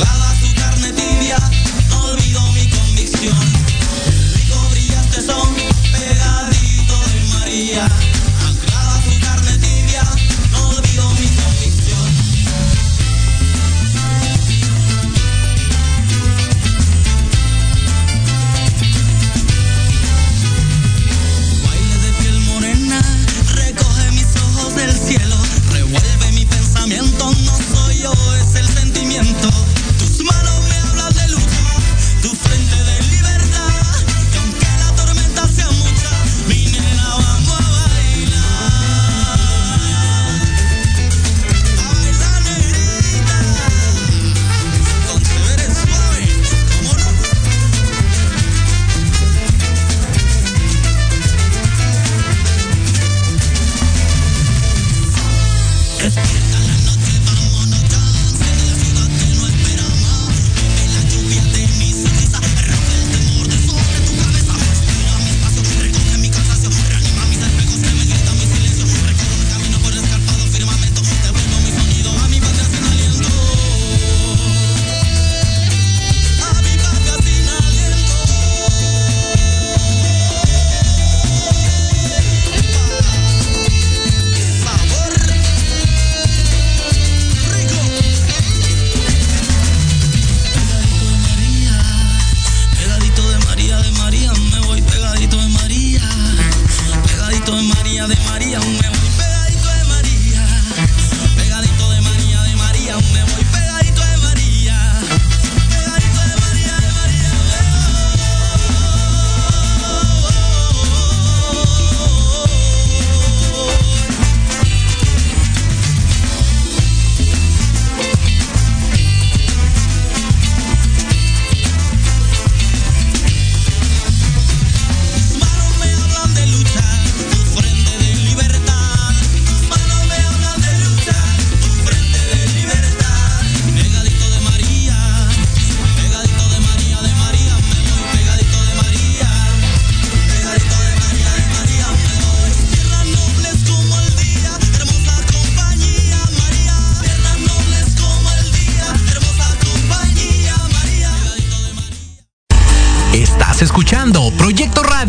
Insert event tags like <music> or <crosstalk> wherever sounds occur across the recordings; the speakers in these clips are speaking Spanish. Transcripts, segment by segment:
La, la,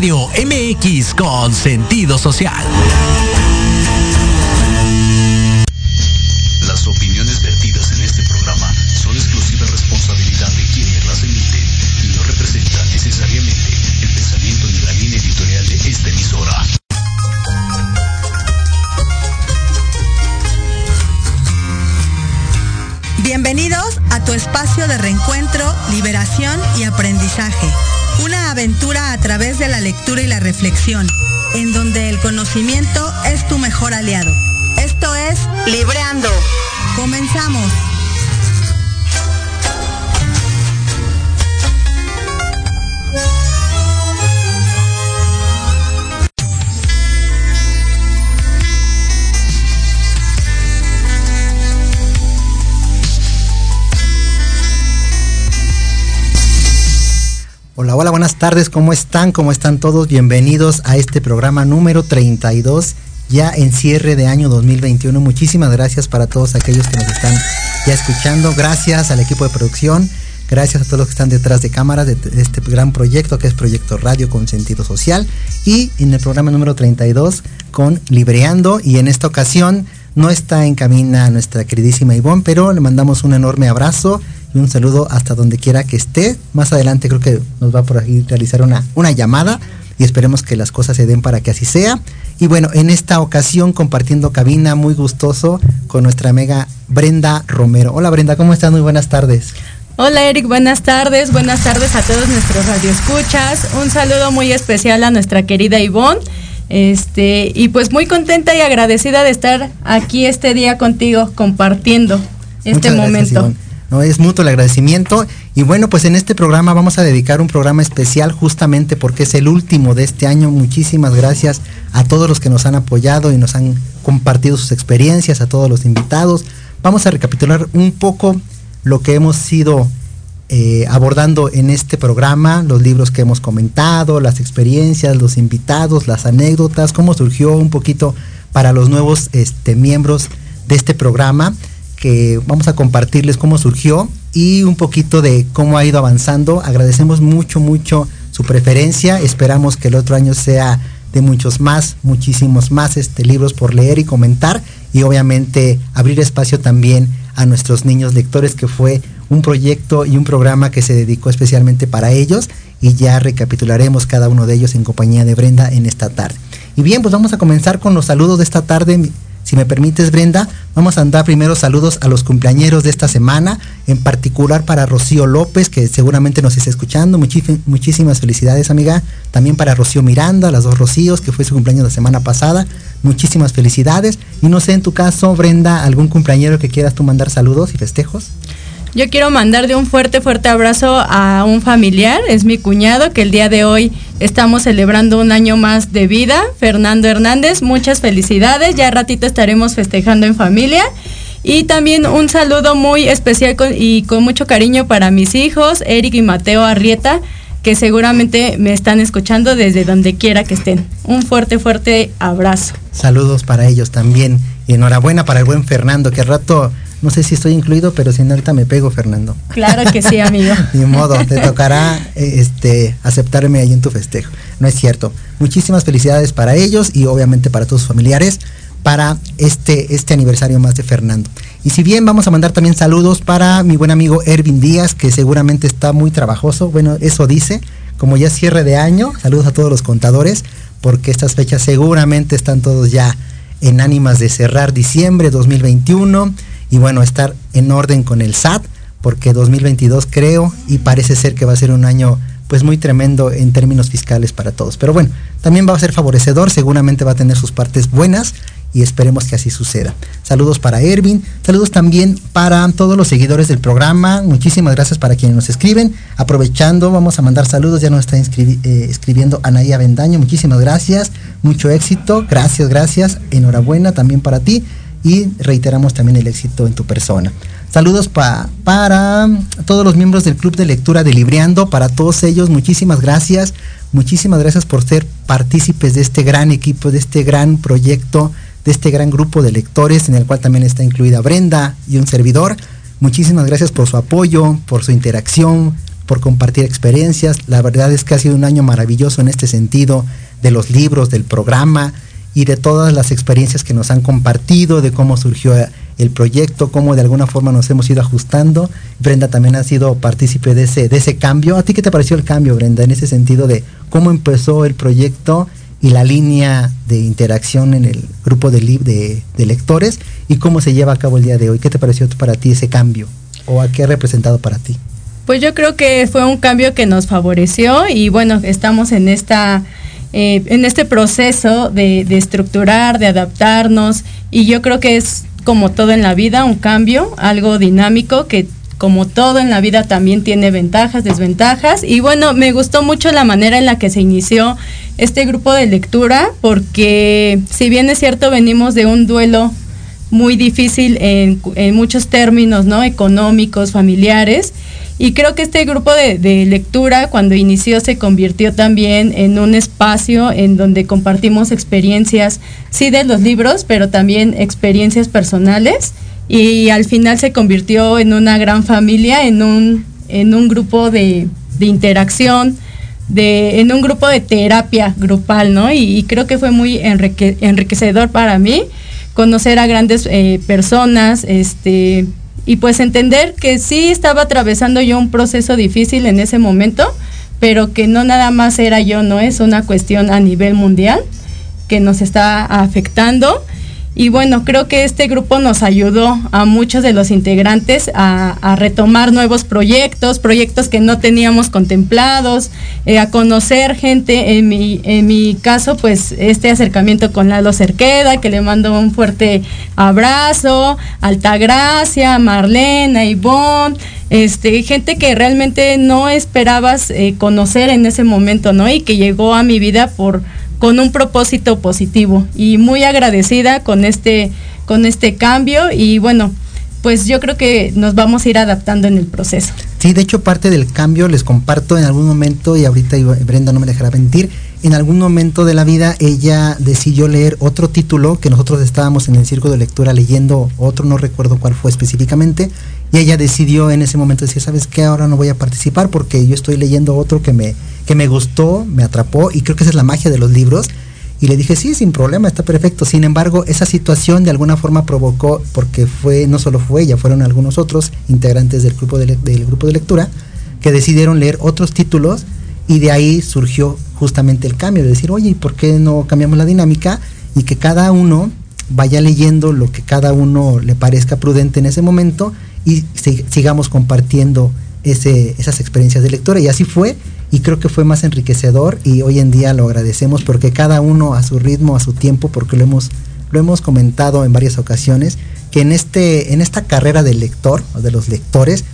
MX con sentido social. Las opiniones vertidas en este programa son exclusiva responsabilidad de quienes las emiten y no representan necesariamente el pensamiento ni la línea editorial de esta emisora. Bienvenidos a tu espacio de reencuentro, liberación y aprendizaje aventura a través de la lectura y la reflexión, en donde el conocimiento es tu mejor aliado. Esto es Libreando. Comenzamos. Hola, hola, buenas tardes, ¿cómo están? ¿Cómo están todos? Bienvenidos a este programa número 32, ya en cierre de año 2021. Muchísimas gracias para todos aquellos que nos están ya escuchando. Gracias al equipo de producción, gracias a todos los que están detrás de cámaras de, este gran proyecto que es Proyecto Radio con Sentido Social. Y en el programa número 32 con Libreando y en esta ocasión no está en camina nuestra queridísima Ivonne, pero le mandamos un enorme abrazo y un saludo hasta donde quiera que esté. Más adelante creo que nos va por aquí realizar una, una llamada y esperemos que las cosas se den para que así sea. Y bueno, en esta ocasión compartiendo cabina muy gustoso con nuestra amiga Brenda Romero. Hola Brenda, ¿cómo estás? Muy buenas tardes. Hola Eric, buenas tardes, buenas tardes a todos nuestros radioescuchas. Un saludo muy especial a nuestra querida Ivonne. Este, y pues muy contenta y agradecida de estar aquí este día contigo compartiendo este momento. ¿no? Es mutuo el agradecimiento. Y bueno, pues en este programa vamos a dedicar un programa especial justamente porque es el último de este año. Muchísimas gracias a todos los que nos han apoyado y nos han compartido sus experiencias, a todos los invitados. Vamos a recapitular un poco lo que hemos ido eh, abordando en este programa, los libros que hemos comentado, las experiencias, los invitados, las anécdotas, cómo surgió un poquito para los nuevos este, miembros de este programa que vamos a compartirles cómo surgió y un poquito de cómo ha ido avanzando. Agradecemos mucho, mucho su preferencia. Esperamos que el otro año sea de muchos más, muchísimos más este, libros por leer y comentar y obviamente abrir espacio también a nuestros niños lectores que fue un proyecto y un programa que se dedicó especialmente para ellos y ya recapitularemos cada uno de ellos en compañía de Brenda en esta tarde. Y bien, pues vamos a comenzar con los saludos de esta tarde. Si me permites, Brenda, vamos a dar primero saludos a los cumpleañeros de esta semana, en particular para Rocío López, que seguramente nos está escuchando. muchísimas felicidades, amiga. También para Rocío Miranda, las dos Rocíos, que fue su cumpleaños la semana pasada. Muchísimas felicidades. Y no sé, en tu caso, Brenda, algún cumpleañero que quieras tú mandar saludos y festejos. Yo quiero mandar de un fuerte, fuerte abrazo a un familiar, es mi cuñado, que el día de hoy estamos celebrando un año más de vida, Fernando Hernández, muchas felicidades, ya ratito estaremos festejando en familia. Y también un saludo muy especial y con mucho cariño para mis hijos, Eric y Mateo Arrieta, que seguramente me están escuchando desde donde quiera que estén. Un fuerte, fuerte abrazo. Saludos para ellos también. Y enhorabuena para el buen Fernando, que al rato no sé si estoy incluido, pero si no ahorita me pego, Fernando. Claro que sí, amigo. <laughs> Ni modo, te <laughs> tocará eh, este, aceptarme ahí en tu festejo. No es cierto. Muchísimas felicidades para ellos y obviamente para todos sus familiares para este, este aniversario más de Fernando. Y si bien vamos a mandar también saludos para mi buen amigo Ervin Díaz, que seguramente está muy trabajoso, bueno, eso dice, como ya cierre de año, saludos a todos los contadores, porque estas fechas seguramente están todos ya en ánimas de cerrar diciembre 2021 y bueno, estar en orden con el SAT, porque 2022 creo y parece ser que va a ser un año pues muy tremendo en términos fiscales para todos. Pero bueno, también va a ser favorecedor, seguramente va a tener sus partes buenas y esperemos que así suceda. Saludos para Ervin, saludos también para todos los seguidores del programa, muchísimas gracias para quienes nos escriben. Aprovechando, vamos a mandar saludos, ya nos está eh, escribiendo Anaía Bendaño, muchísimas gracias, mucho éxito, gracias, gracias, enhorabuena también para ti y reiteramos también el éxito en tu persona. Saludos para todos los miembros del Club de Lectura de Libriando, para todos ellos, muchísimas gracias, muchísimas gracias por ser partícipes de este gran equipo, de este gran proyecto, de este gran grupo de lectores en el cual también está incluida Brenda y un servidor. Muchísimas gracias por su apoyo, por su interacción, por compartir experiencias. La verdad es que ha sido un año maravilloso en este sentido de los libros, del programa y de todas las experiencias que nos han compartido, de cómo surgió el proyecto, cómo de alguna forma nos hemos ido ajustando. Brenda también ha sido partícipe de ese, de ese cambio. ¿A ti qué te pareció el cambio, Brenda, en ese sentido de cómo empezó el proyecto y la línea de interacción en el grupo de, de, de lectores y cómo se lleva a cabo el día de hoy? ¿Qué te pareció para ti ese cambio? ¿O a qué ha representado para ti? Pues yo creo que fue un cambio que nos favoreció y bueno, estamos en esta eh, en este proceso de, estructurar, de adaptarnos, y yo creo que es como todo en la vida, un cambio, algo dinámico que como todo en la vida también tiene ventajas, desventajas. Y bueno, me gustó mucho la manera en la que se inició este grupo de lectura, porque si bien es cierto, venimos de un duelo muy difícil en, en muchos términos, ¿no? Económicos, familiares. Y creo que este grupo de, lectura, cuando inició, se convirtió también en un espacio en donde compartimos experiencias, sí de los libros, pero también experiencias personales. Y al final se convirtió en una gran familia, en un, en un grupo de, interacción, de, en un grupo de terapia grupal, ¿no? Y, creo que fue muy enriquecedor para mí conocer a grandes eh, personas, este, y pues entender que sí estaba atravesando yo un proceso difícil en ese momento, pero que no nada más era yo, no es una cuestión a nivel mundial que nos está afectando y bueno, creo que este grupo nos ayudó a muchos de los integrantes a, retomar nuevos proyectos, proyectos que no teníamos contemplados, eh, a conocer gente, en mi, en mi caso, pues este acercamiento con Lalo Cerqueda, que le mando un fuerte abrazo, Altagracia, Marlena, Ivonne, este, gente que realmente no esperabas eh, conocer en ese momento, ¿no? Y que llegó a mi vida por con un propósito positivo y muy agradecida con este, con este cambio y bueno, pues yo creo que nos vamos a ir adaptando en el proceso. Sí, de hecho parte del cambio les comparto en algún momento y ahorita Brenda no me dejará mentir, en algún momento de la vida ella decidió leer otro título, que nosotros estábamos en el círculo de lectura leyendo otro, no recuerdo cuál fue específicamente, y ella decidió en ese momento decir, ¿sabes qué? Ahora no voy a participar porque yo estoy leyendo otro que me, que me gustó, me atrapó, y creo que esa es la magia de los libros. Y le dije, sí, sin problema, está perfecto. Sin embargo, esa situación de alguna forma provocó, porque fue, no solo fue ella, fueron algunos otros integrantes del grupo de, del grupo de lectura, que decidieron leer otros títulos y de ahí surgió justamente el cambio, de decir, oye, ¿por qué no cambiamos la dinámica? Y que cada uno vaya leyendo lo que cada uno le parezca prudente en ese momento y sigamos compartiendo esas experiencias de lectura. Y así fue, y creo que fue más enriquecedor y hoy en día lo agradecemos porque cada uno a su ritmo, a su tiempo, porque lo hemos, lo hemos comentado en varias ocasiones, que en, este, en esta carrera del lector o de los lectores,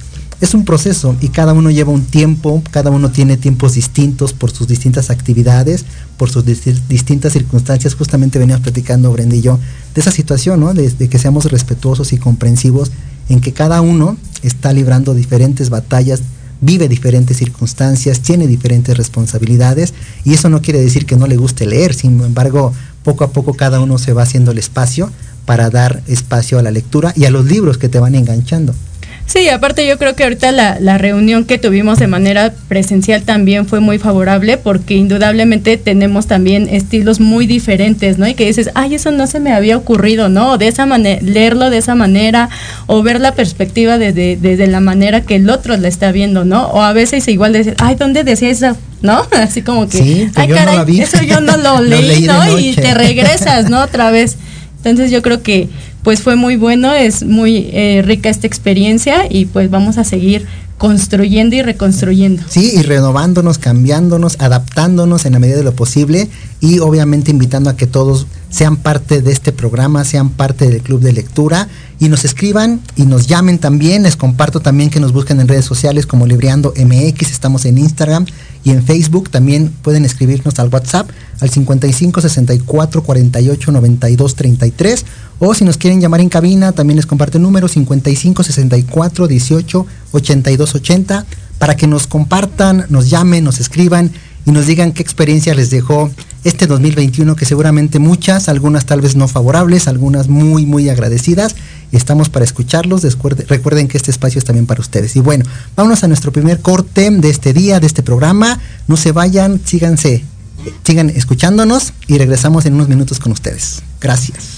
es un proceso y cada uno lleva un tiempo, cada uno tiene tiempos distintos por sus distintas actividades, por sus distintas circunstancias. Justamente veníamos platicando Brenda y yo de esa situación, ¿no? De, de, que seamos respetuosos y comprensivos en que cada uno está librando diferentes batallas, vive diferentes circunstancias, tiene diferentes responsabilidades y eso no quiere decir que no le guste leer, sin embargo, poco a poco cada uno se va haciendo el espacio para dar espacio a la lectura y a los libros que te van enganchando. Sí, aparte yo creo que ahorita la, la, reunión que tuvimos de manera presencial también fue muy favorable porque indudablemente tenemos también estilos muy diferentes, ¿no? Y que dices, ay, eso no se me había ocurrido, ¿no? De esa manera, leerlo de esa manera o ver la perspectiva desde, desde la manera que el otro la está viendo, ¿no? O a veces igual decir, ay, ¿dónde decía eso? ¿no? <laughs> Así como que, sí, ay, caray, no eso yo no lo <laughs> leí, ¿no? Y te regresas, ¿no? Otra vez. Entonces yo creo que pues fue muy bueno, es muy eh, rica esta experiencia y pues vamos a seguir construyendo y reconstruyendo. Sí, y renovándonos, cambiándonos, adaptándonos en la medida de lo posible y obviamente invitando a que todos sean parte de este programa, sean parte del club de lectura y nos escriban y nos llamen también. Les comparto también que nos busquen en redes sociales como Libreando MX, estamos en Instagram y en Facebook. También pueden escribirnos al WhatsApp al 55 64 48 92 33 o si nos quieren llamar en cabina, también les comparto el número 55 64 18 82 80 para que nos compartan, nos llamen, nos escriban y nos digan qué experiencia les dejó este 2021, que seguramente muchas, algunas tal vez no favorables, algunas muy, muy agradecidas. Estamos para escucharlos. Recuerden que este espacio es también para ustedes. Y bueno, vámonos a nuestro primer corte de este día, de este programa. No se vayan, síganse, sigan escuchándonos y regresamos en unos minutos con ustedes. Gracias.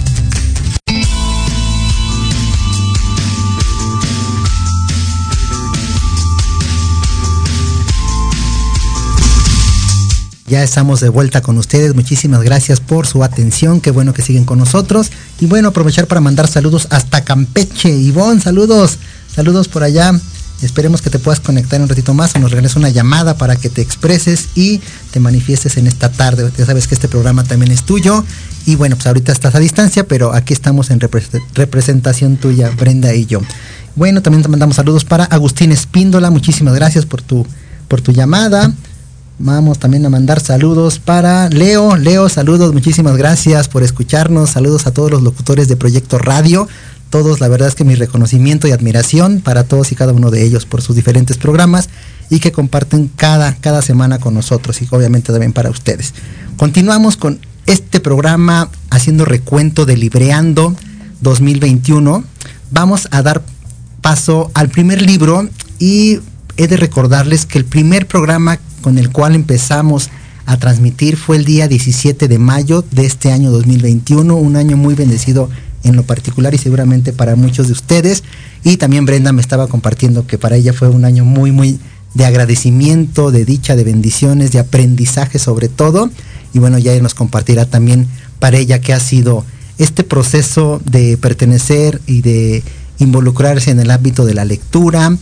Ya estamos de vuelta con ustedes. Muchísimas gracias por su atención. Qué bueno que siguen con nosotros. Y bueno, aprovechar para mandar saludos hasta Campeche. Ivonne, saludos. Saludos por allá. Esperemos que te puedas conectar un ratito más o nos regreses una llamada para que te expreses y te manifiestes en esta tarde. Ya sabes que este programa también es tuyo. Y bueno, pues ahorita estás a distancia, pero aquí estamos en representación tuya, Brenda y yo. Bueno, también te mandamos saludos para Agustín Espíndola. Muchísimas gracias por tu, por tu llamada. Vamos también a mandar saludos para Leo. Leo, saludos, muchísimas gracias por escucharnos. Saludos a todos los locutores de Proyecto Radio. Todos, la verdad es que mi reconocimiento y admiración para todos y cada uno de ellos por sus diferentes programas y que comparten cada, cada semana con nosotros y obviamente también para ustedes. Continuamos con este programa haciendo recuento de Libreando 2021. Vamos a dar paso al primer libro y he de recordarles que el primer programa con el cual empezamos a transmitir fue el día 17 de mayo de este año 2021, un año muy bendecido en lo particular y seguramente para muchos de ustedes. Y también Brenda me estaba compartiendo que para ella fue un año muy, muy de agradecimiento, de dicha, de bendiciones, de aprendizaje sobre todo. Y bueno, ya nos compartirá también para ella que ha sido este proceso de pertenecer y de involucrarse en el ámbito de la lectura.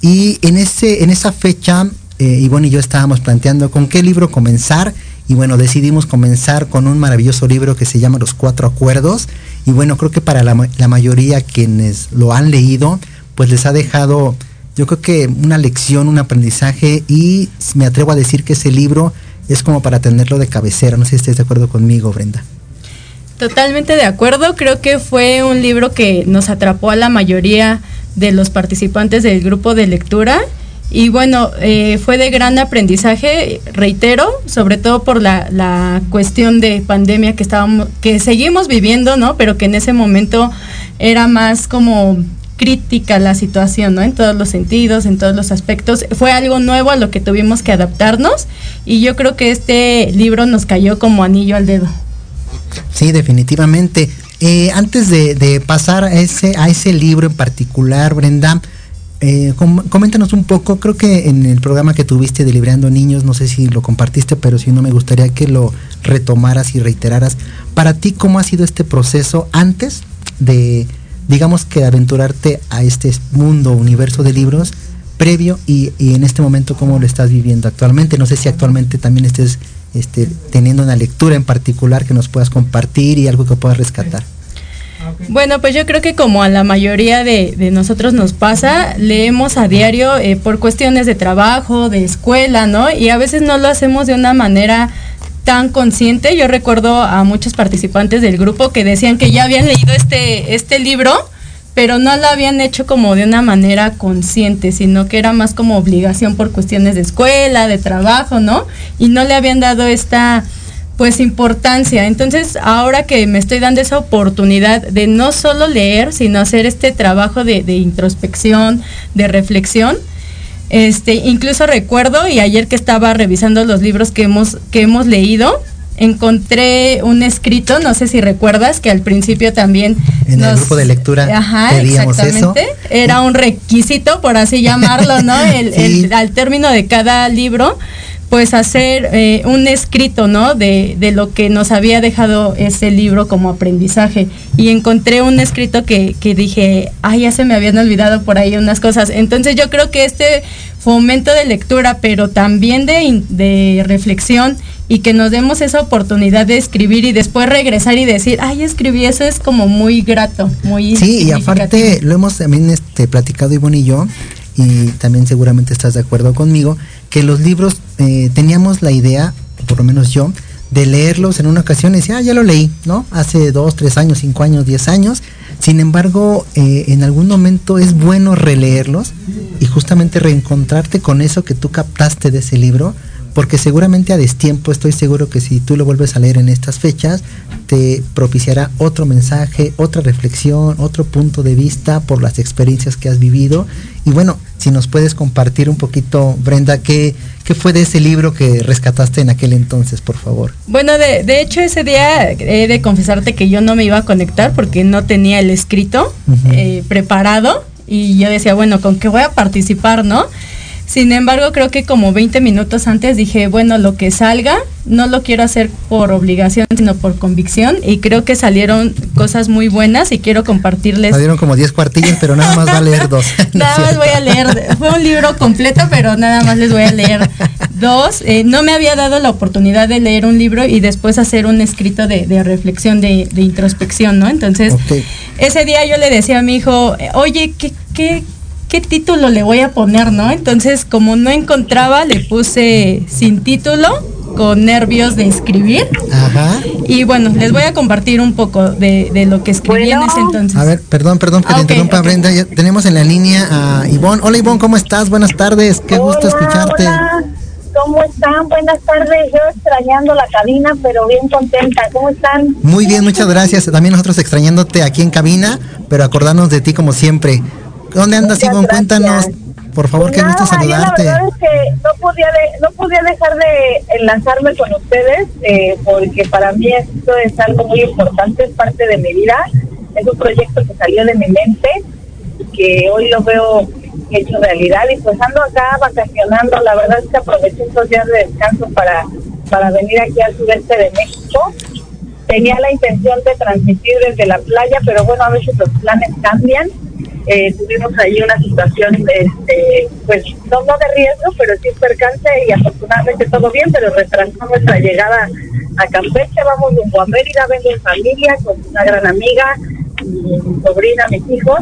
Y en, ese, en esa fecha eh, Ivonne y yo estábamos planteando con qué libro comenzar y bueno, decidimos comenzar con un maravilloso libro que se llama Los Cuatro Acuerdos y bueno, creo que para la, mayoría quienes lo han leído, pues les ha dejado yo creo que una lección, un aprendizaje y me atrevo a decir que ese libro es como para tenerlo de cabecera. No sé si estés de acuerdo conmigo, Brenda. Totalmente de acuerdo. Creo que fue un libro que nos atrapó a la mayoría de los participantes del grupo de lectura y bueno, eh, fue de gran aprendizaje, reitero, sobre todo por la, cuestión de pandemia que estábamos, que seguimos viviendo, ¿no? Pero que en ese momento era más como crítica la situación, ¿no? En todos los sentidos, en todos los aspectos. Fue algo nuevo a lo que tuvimos que adaptarnos y yo creo que este libro nos cayó como anillo al dedo. Sí, definitivamente. Eh, antes de, de, pasar a ese, a ese libro en particular, Brenda, eh, coméntanos un poco, creo que en el programa que tuviste de Libreando Niños, no sé si lo compartiste, pero si no me gustaría que lo retomaras y reiteraras. Para ti, ¿cómo ha sido este proceso antes de, digamos que aventurarte a este mundo, universo de libros, previo y, en este momento cómo lo estás viviendo actualmente? No sé si actualmente también estés este, teniendo una lectura en particular que nos puedas compartir y algo que puedas rescatar. Bueno, pues yo creo que como a la mayoría de, nosotros nos pasa, leemos a diario eh, por cuestiones de trabajo, de escuela, ¿no? Y a veces no lo hacemos de una manera tan consciente. Yo recuerdo a muchos participantes del grupo que decían que ya habían leído este, este libro, pero no lo habían hecho como de una manera consciente, sino que era más como obligación por cuestiones de escuela, de trabajo, ¿no? Y no le habían dado esta pues importancia. Entonces, ahora que me estoy dando esa oportunidad de no solo leer, sino hacer este trabajo de, introspección, de reflexión, este, incluso recuerdo, y ayer que estaba revisando los libros que hemos, que hemos leído, encontré un escrito, no sé si recuerdas, que al principio también... En el grupo de lectura ajá, exactamente, Era un requisito, por así llamarlo, ¿no? El, <laughs> al término de cada libro pues hacer eh, un escrito, ¿no? De, de, lo que nos había dejado ese libro como aprendizaje. Y encontré un escrito que, que dije, ay, ya se me habían olvidado por ahí unas cosas. Entonces yo creo que este fomento de lectura, pero también de, de reflexión y que nos demos esa oportunidad de escribir y después regresar y decir, ay, escribí, eso es como muy grato, muy... Sí, y aparte lo hemos también este, platicado Ivonne y yo, y también seguramente estás de acuerdo conmigo, que los libros eh, teníamos la idea, por lo menos yo, de leerlos en una ocasión y decía, ah, ya lo leí, ¿no? Hace dos, tres años, cinco años, diez años. Sin embargo, eh, en algún momento es bueno releerlos y justamente reencontrarte con eso que tú captaste de ese libro porque seguramente a destiempo estoy seguro que si tú lo vuelves a leer en estas fechas, te propiciará otro mensaje, otra reflexión, otro punto de vista por las experiencias que has vivido. Y bueno, si nos puedes compartir un poquito, Brenda, ¿qué, qué fue de ese libro que rescataste en aquel entonces, por favor? Bueno, de, de hecho ese día he de confesarte que yo no me iba a conectar porque no tenía el escrito eh, preparado y yo decía, bueno, ¿con qué voy a participar, no? Sin embargo, creo que como 20 minutos antes dije, bueno, lo que salga, no lo quiero hacer por obligación, sino por convicción. Y creo que salieron cosas muy buenas y quiero compartirles. Salieron como 10 cuartillas, pero nada más va a leer dos. <laughs> nada más voy a leer. Fue un libro completo, pero nada más les voy a leer dos. Eh, no me había dado la oportunidad de leer un libro y después hacer un escrito de, reflexión, de, introspección, ¿no? Entonces, ese día yo le decía a mi hijo, oye, ¿qué, qué ¿qué título le voy a poner, no? Entonces, como no encontraba, le puse sin título, con nervios de escribir. Ajá. Y bueno, les voy a compartir un poco de, lo que escribí en ese entonces. A ver, perdón, perdón que te ah, interrumpa, Brenda. Ya tenemos en la línea a Ivonne. Hola, Ivonne, ¿cómo estás? Buenas tardes. Qué gusto escucharte. Hola. ¿Cómo están? Buenas tardes. Yo extrañando la cabina, pero bien contenta. ¿Cómo están? Muy bien, muchas gracias. También nosotros extrañándote aquí en cabina, pero acordarnos de ti como siempre. ¿Dónde andas, Ivonne? Cuéntanos, por favor, qué gusto saludarte. la verdad es que no podía, no podía dejar de enlazarme con ustedes, eh, porque para mí esto es algo muy importante, es parte de mi vida. Es un proyecto que salió de mi mente, que hoy lo veo hecho realidad. Y pues ando acá vacacionando, la verdad es que aproveché estos días de descanso para, para venir aquí al sureste de México. Tenía la intención de transmitir desde la playa, pero bueno, a veces los planes cambian eh, tuvimos ahí una situación, este, pues no, no de riesgo, pero sí percance y afortunadamente todo bien, pero retrasó nuestra llegada a Campeche, vamos rumbo a Mérida, vengo en familia con una gran amiga, mi sobrina, mis hijos,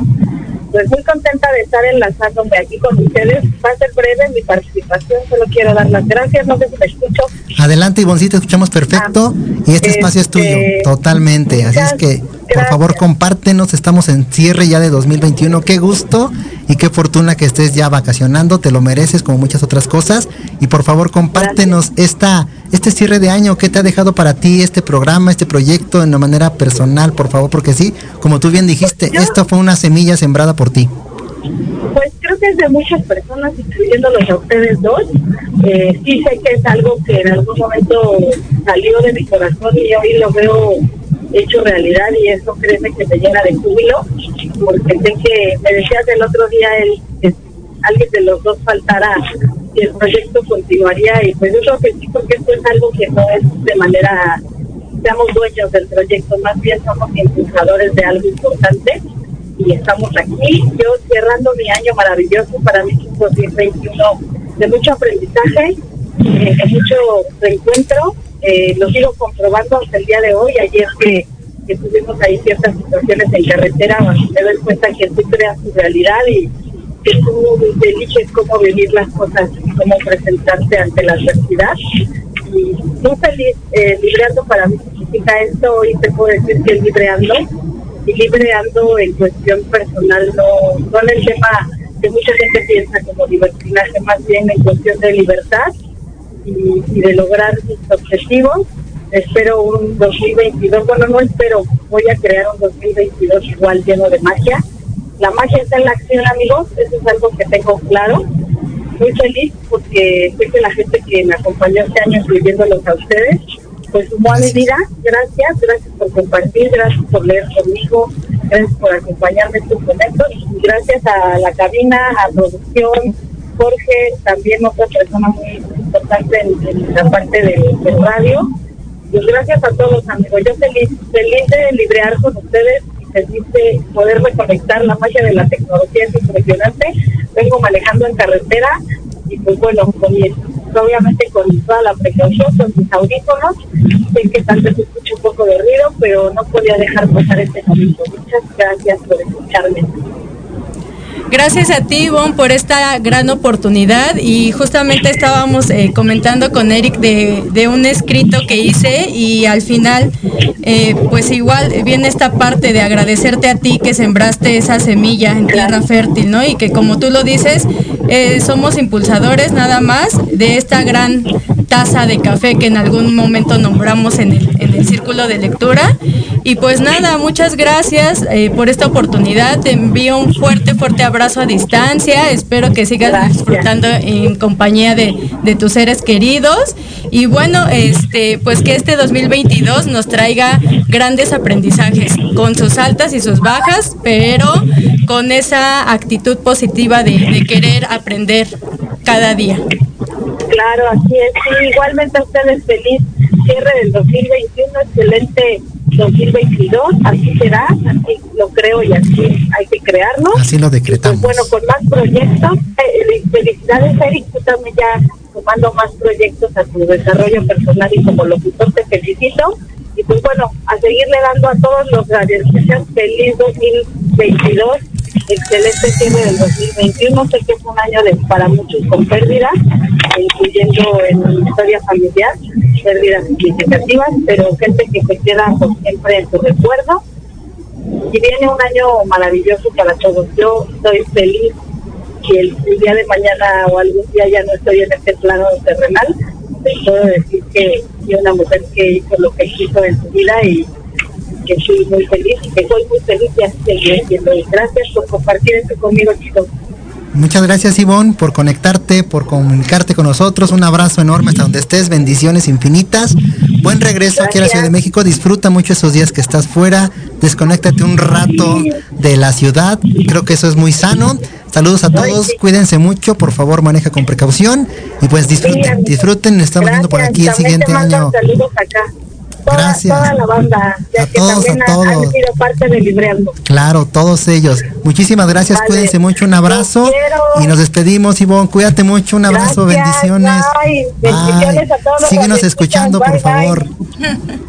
pues muy contenta de estar enlazándome aquí con ustedes. Va a ser breve mi participación, solo quiero dar las gracias, no sé si me escucho. Adelante, Ivoncito, escuchamos perfecto ah, y este, espacio es tuyo, este, totalmente. Así es que, por favor, compártenos, estamos en cierre ya de 2021, qué gusto y qué fortuna que estés ya vacacionando, te lo mereces como muchas otras cosas. Y por favor, compártenos esta, este cierre de año, qué te ha dejado para ti este programa, este proyecto de una manera personal, por favor, porque sí, como tú bien dijiste, esto fue una semilla sembrada por ti. Pues creo que es de muchas personas, incluyéndolos a ustedes dos. Eh, sí sé que es algo que en algún momento salió de mi corazón y hoy lo veo hecho realidad y eso créeme que me llena de júbilo, porque sé que me decías el otro día el, que alguien de los dos faltara y el proyecto continuaría y pues yo creo que sí, porque esto es algo que no es de manera, seamos dueños del proyecto, más bien somos impulsadores de algo importante y estamos aquí, yo cerrando mi año maravilloso para mí 2021 de mucho aprendizaje, eh, mucho reencuentro eh, lo sigo comprobando hasta el día de hoy. Ayer que, tuvimos ahí ciertas situaciones en carretera, me doy cuenta que tú creas tu realidad y que tú eliges cómo vivir las cosas y cómo presentarte ante la adversidad. Y muy feliz, eh, libreando para mí significa esto. Hoy te puedo decir que libreando y libreando en cuestión personal, no, no en el tema que mucha gente piensa como libertinaje, más bien en cuestión de libertad y, de lograr mis objetivos. Espero un 2022, bueno, no espero, voy a crear un 2022 igual lleno de magia. La magia está en la acción, amigos, eso es algo que tengo claro. Muy feliz porque sé que la gente que me acompañó este año escribiéndolos a ustedes, pues sumó a mi vida. Gracias, gracias por compartir, gracias por leer conmigo, gracias por acompañarme en estos momentos, gracias a la cabina, a producción, Jorge, también otra persona muy importante en, la parte del, radio. Y gracias a todos, amigos. Yo feliz, feliz de librear con ustedes y feliz de poder reconectar la magia de la tecnología. Es impresionante. Vengo manejando en carretera y pues bueno, con obviamente con toda la precaución, con mis audífonos. Sé que tal vez escucho un poco de ruido, pero no podía dejar pasar este momento. Muchas gracias por escucharme. Gracias a ti, Ivonne, por esta gran oportunidad y justamente estábamos eh, comentando con Eric de, un escrito que hice y al final, eh, pues igual viene esta parte de agradecerte a ti que sembraste esa semilla en tierra fértil, ¿no? Y que como tú lo dices, eh, somos impulsadores nada más de esta gran taza de café que en algún momento nombramos en el, en el círculo de lectura. Y pues nada, muchas gracias por esta oportunidad. Te envío un fuerte, fuerte abrazo a distancia. Espero que sigas disfrutando en compañía de, tus seres queridos. Y bueno, este, pues que este 2022 nos traiga grandes aprendizajes, con sus altas y sus bajas, pero con esa actitud positiva de, querer aprender cada día. Claro, así es. igualmente a ustedes feliz cierre del 2021, excelente 2022, así será, así lo creo y así hay que crearlo. Así lo decretamos. Pues bueno, con más proyectos, eh, felicidades Eric, tú también ya tomando más proyectos a tu desarrollo personal y como locutor te felicito. Y pues bueno, a seguirle dando a todos los sean feliz 2022 excelente cierre del 2021. Sé que es un año de, para muchos con pérdidas, incluyendo en historia familiar, pérdidas significativas, pero gente que se queda siempre en su recuerdo. Y viene un año maravilloso para todos. Yo estoy feliz que el, día de mañana o algún día ya no estoy en este plano terrenal. Puedo decir que soy una mujer que hizo lo que quiso en su vida y que soy muy feliz y que soy muy feliz y así Gracias por compartir esto conmigo, chicos. Muchas gracias Ivonne por conectarte, por comunicarte con nosotros. Un abrazo enorme hasta donde estés. Bendiciones infinitas. Buen regreso aquí a la Ciudad de México. Disfruta mucho esos días que estás fuera. Desconéctate un rato de la ciudad. Creo que eso es muy sano. Saludos a todos. Cuídense mucho. Por favor, maneja con precaución. Y pues disfruten, disfruten. Estamos viendo por aquí el siguiente año. Saludos acá. Gracias. Toda la banda, ya a que todos, también a todos. Han sido parte del Libreando. Claro, todos ellos. Muchísimas gracias, cuídense mucho, un abrazo. Y nos despedimos, Ivonne, cuídate mucho, un abrazo, bendiciones. Bendiciones a todos. Síguenos escuchando, por favor. <laughs>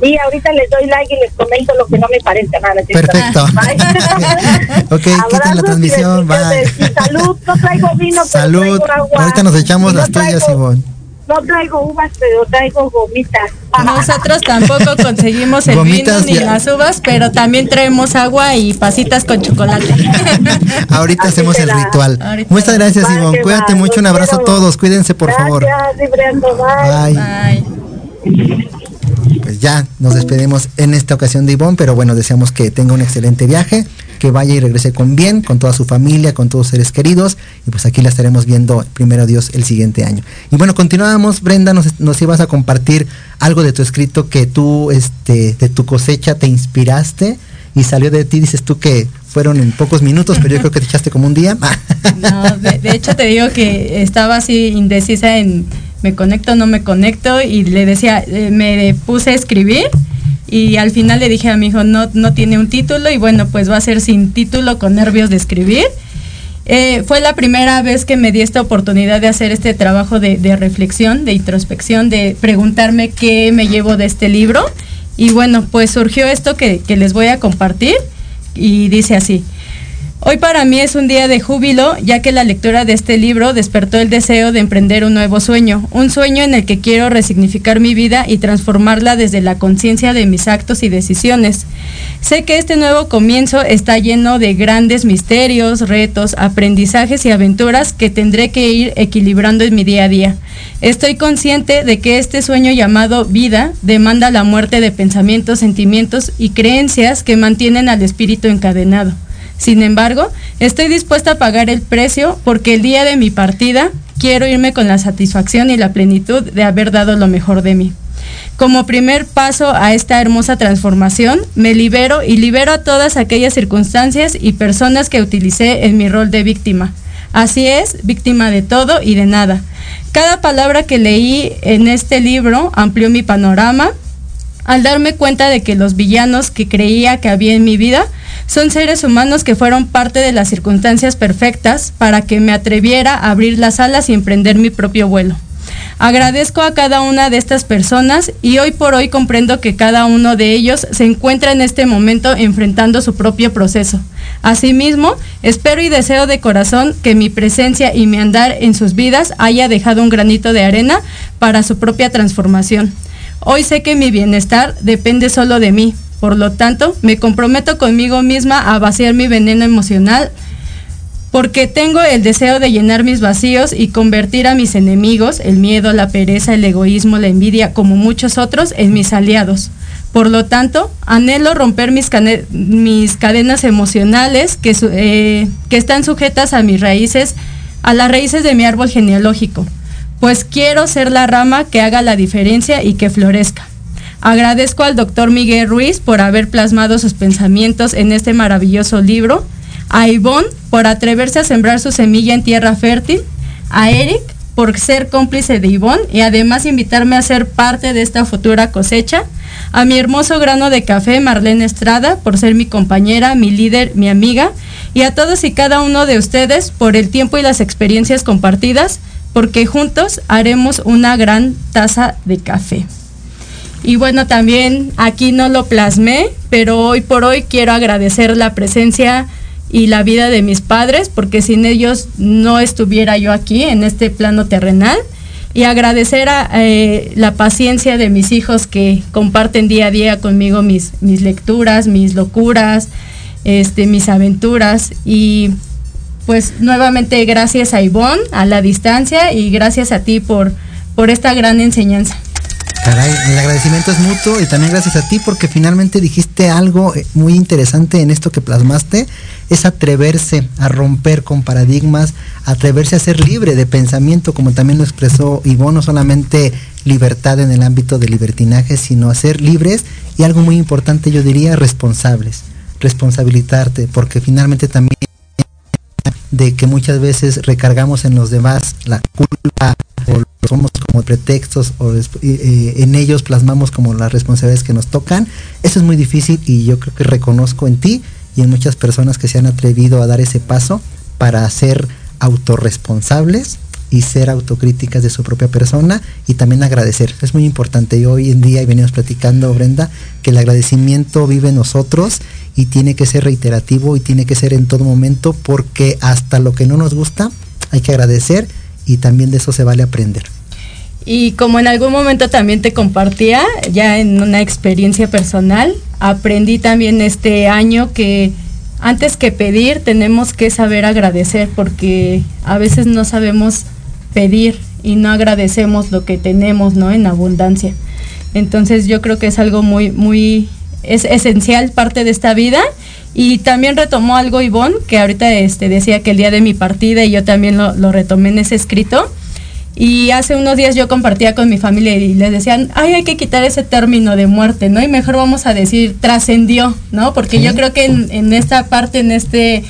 Y ahorita les doy like y les comento lo que no me parece nada. Perfecto. <laughs> <laughs> ok, quiten la transmisión, bye. salud, no traigo vino, Salud. Pero traigo agua. Ahorita nos echamos las tuyas, Ivonne no traigo uvas, pero traigo gomitas. Nosotros tampoco conseguimos el vino ni las uvas, pero también traemos agua y pasitas con chocolate. <laughs> Ahorita hacemos el ritual. Muchas gracias, Ivonne. Cuídate mucho. Un abrazo a todos. Cuídense, por favor. Bye. Pues ya nos despedimos en esta ocasión de Ivonne, pero bueno, deseamos que tenga un excelente viaje que vaya y regrese con bien, con toda su familia, con todos seres queridos. Y pues aquí la estaremos viendo, primero Dios, el siguiente año. Y bueno, continuamos. Brenda, nos, nos ibas a compartir algo de tu escrito que tú, este, de tu cosecha, te inspiraste y salió de ti, dices tú que fueron en pocos minutos, pero yo creo que te echaste como un día. <laughs> no, de, hecho te digo que estaba así indecisa en me conecto, no me conecto y le decía, eh, me puse a escribir y al final le dije a mi hijo, no, no tiene un título y bueno, pues va a ser sin título con nervios de escribir. Eh, fue la primera vez que me di esta oportunidad de hacer este trabajo de, reflexión, de introspección, de preguntarme qué me llevo de este libro. Y bueno, pues surgió esto que, que les voy a compartir y dice así. Hoy para mí es un día de júbilo, ya que la lectura de este libro despertó el deseo de emprender un nuevo sueño, un sueño en el que quiero resignificar mi vida y transformarla desde la conciencia de mis actos y decisiones. Sé que este nuevo comienzo está lleno de grandes misterios, retos, aprendizajes y aventuras que tendré que ir equilibrando en mi día a día. Estoy consciente de que este sueño llamado vida demanda la muerte de pensamientos, sentimientos y creencias que mantienen al espíritu encadenado. Sin embargo, estoy dispuesta a pagar el precio porque el día de mi partida quiero irme con la satisfacción y la plenitud de haber dado lo mejor de mí. Como primer paso a esta hermosa transformación, me libero y libero a todas aquellas circunstancias y personas que utilicé en mi rol de víctima. Así es, víctima de todo y de nada. Cada palabra que leí en este libro amplió mi panorama al darme cuenta de que los villanos que creía que había en mi vida son seres humanos que fueron parte de las circunstancias perfectas para que me atreviera a abrir las alas y emprender mi propio vuelo. Agradezco a cada una de estas personas y hoy por hoy comprendo que cada uno de ellos se encuentra en este momento enfrentando su propio proceso. Asimismo, espero y deseo de corazón que mi presencia y mi andar en sus vidas haya dejado un granito de arena para su propia transformación. Hoy sé que mi bienestar depende solo de mí, por lo tanto, me comprometo conmigo misma a vaciar mi veneno emocional porque tengo el deseo de llenar mis vacíos y convertir a mis enemigos, el miedo, la pereza, el egoísmo, la envidia, como muchos otros, en mis aliados. Por lo tanto, anhelo romper mis, cadenas emocionales que, eh, que están sujetas a mis raíces, a las raíces de mi árbol genealógico, pues quiero ser la rama que haga la diferencia y que florezca. Agradezco al doctor Miguel Ruiz por haber plasmado sus pensamientos en este maravilloso libro. A Ivonne por atreverse a sembrar su semilla en tierra fértil, a Eric por ser cómplice de Ivonne y además invitarme a ser parte de esta futura cosecha, a mi hermoso grano de café Marlene Estrada por ser mi compañera, mi líder, mi amiga, y a todos y cada uno de ustedes por el tiempo y las experiencias compartidas, porque juntos haremos una gran taza de café. Y bueno, también aquí no lo plasmé, pero hoy por hoy quiero agradecer la presencia y la vida de mis padres, porque sin ellos no estuviera yo aquí en este plano terrenal. Y agradecer a, eh, la paciencia de mis hijos que comparten día a día conmigo mis, mis lecturas, mis locuras, este, mis aventuras. Y pues nuevamente gracias a Ivonne a la distancia y gracias a ti por, por esta gran enseñanza. El agradecimiento es mutuo y también gracias a ti porque finalmente dijiste algo eh, muy interesante en esto que plasmaste, es atreverse a romper con paradigmas, atreverse a ser libre de pensamiento, como también lo expresó Ivonne, no solamente libertad en el ámbito de libertinaje, sino a ser libres y algo muy importante yo diría responsables, responsabilizarte, porque finalmente también de que muchas veces recargamos en los demás la culpa o somos pretextos o en ellos plasmamos como las responsabilidades que nos tocan. Eso es muy difícil y yo creo que reconozco en ti y en muchas personas que se han atrevido a dar ese paso para ser autorresponsables y ser autocríticas de su propia persona y también agradecer. Es muy importante. Hoy en día, y venimos platicando, Brenda, que el agradecimiento vive en nosotros y tiene que ser reiterativo y tiene que ser en todo momento porque hasta lo que no nos gusta hay que agradecer y también de eso se vale aprender. Y como en algún momento también te compartía, ya en una experiencia personal, aprendí también este año que antes que pedir tenemos que saber agradecer porque a veces no sabemos pedir y no agradecemos lo que tenemos, ¿no? En abundancia. Entonces yo creo que es algo muy, muy, es esencial parte de esta vida. Y también retomó algo Ivonne, que ahorita este, decía que el día de mi partida y yo también lo, lo retomé en ese escrito. Y hace unos días yo compartía con mi familia y les decían, ay, hay que quitar ese término de muerte, ¿no? Y mejor vamos a decir trascendió, ¿no? Porque yo creo que en, en, esta parte, en este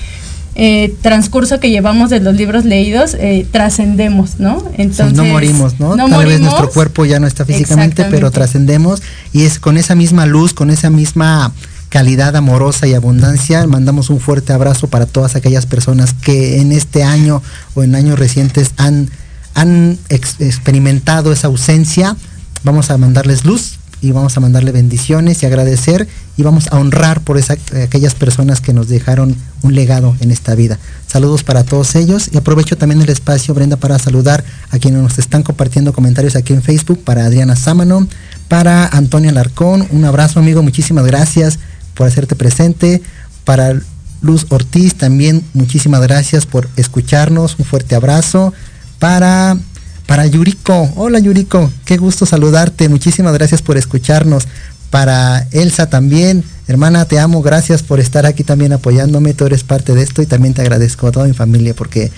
eh, transcurso que llevamos de los libros leídos, eh, trascendemos, ¿no? Entonces no morimos, ¿no? Tal vez nuestro cuerpo ya no está físicamente, pero trascendemos y es con esa misma luz, con esa misma calidad amorosa y abundancia. Mandamos un fuerte abrazo para todas aquellas personas que en este año o en años recientes han, han experimentado esa ausencia. Vamos a mandarles luz, y vamos a mandarle bendiciones y agradecer y vamos a honrar por esa, aquellas personas que nos dejaron un legado en esta vida. Saludos para todos ellos y aprovecho también el espacio, Brenda, para saludar a quienes nos están compartiendo comentarios aquí en Facebook, para Adriana Sámano, para Antonio Alarcón, un abrazo amigo, muchísimas gracias por hacerte presente, para Luz Ortiz también muchísimas gracias por escucharnos, un fuerte abrazo, para para Yuriko, hola Yuriko, qué gusto saludarte, muchísimas gracias por escucharnos. Para Elsa también, hermana, te amo, gracias por estar aquí también apoyándome, tú eres parte de esto y también te agradezco a toda mi familia porque,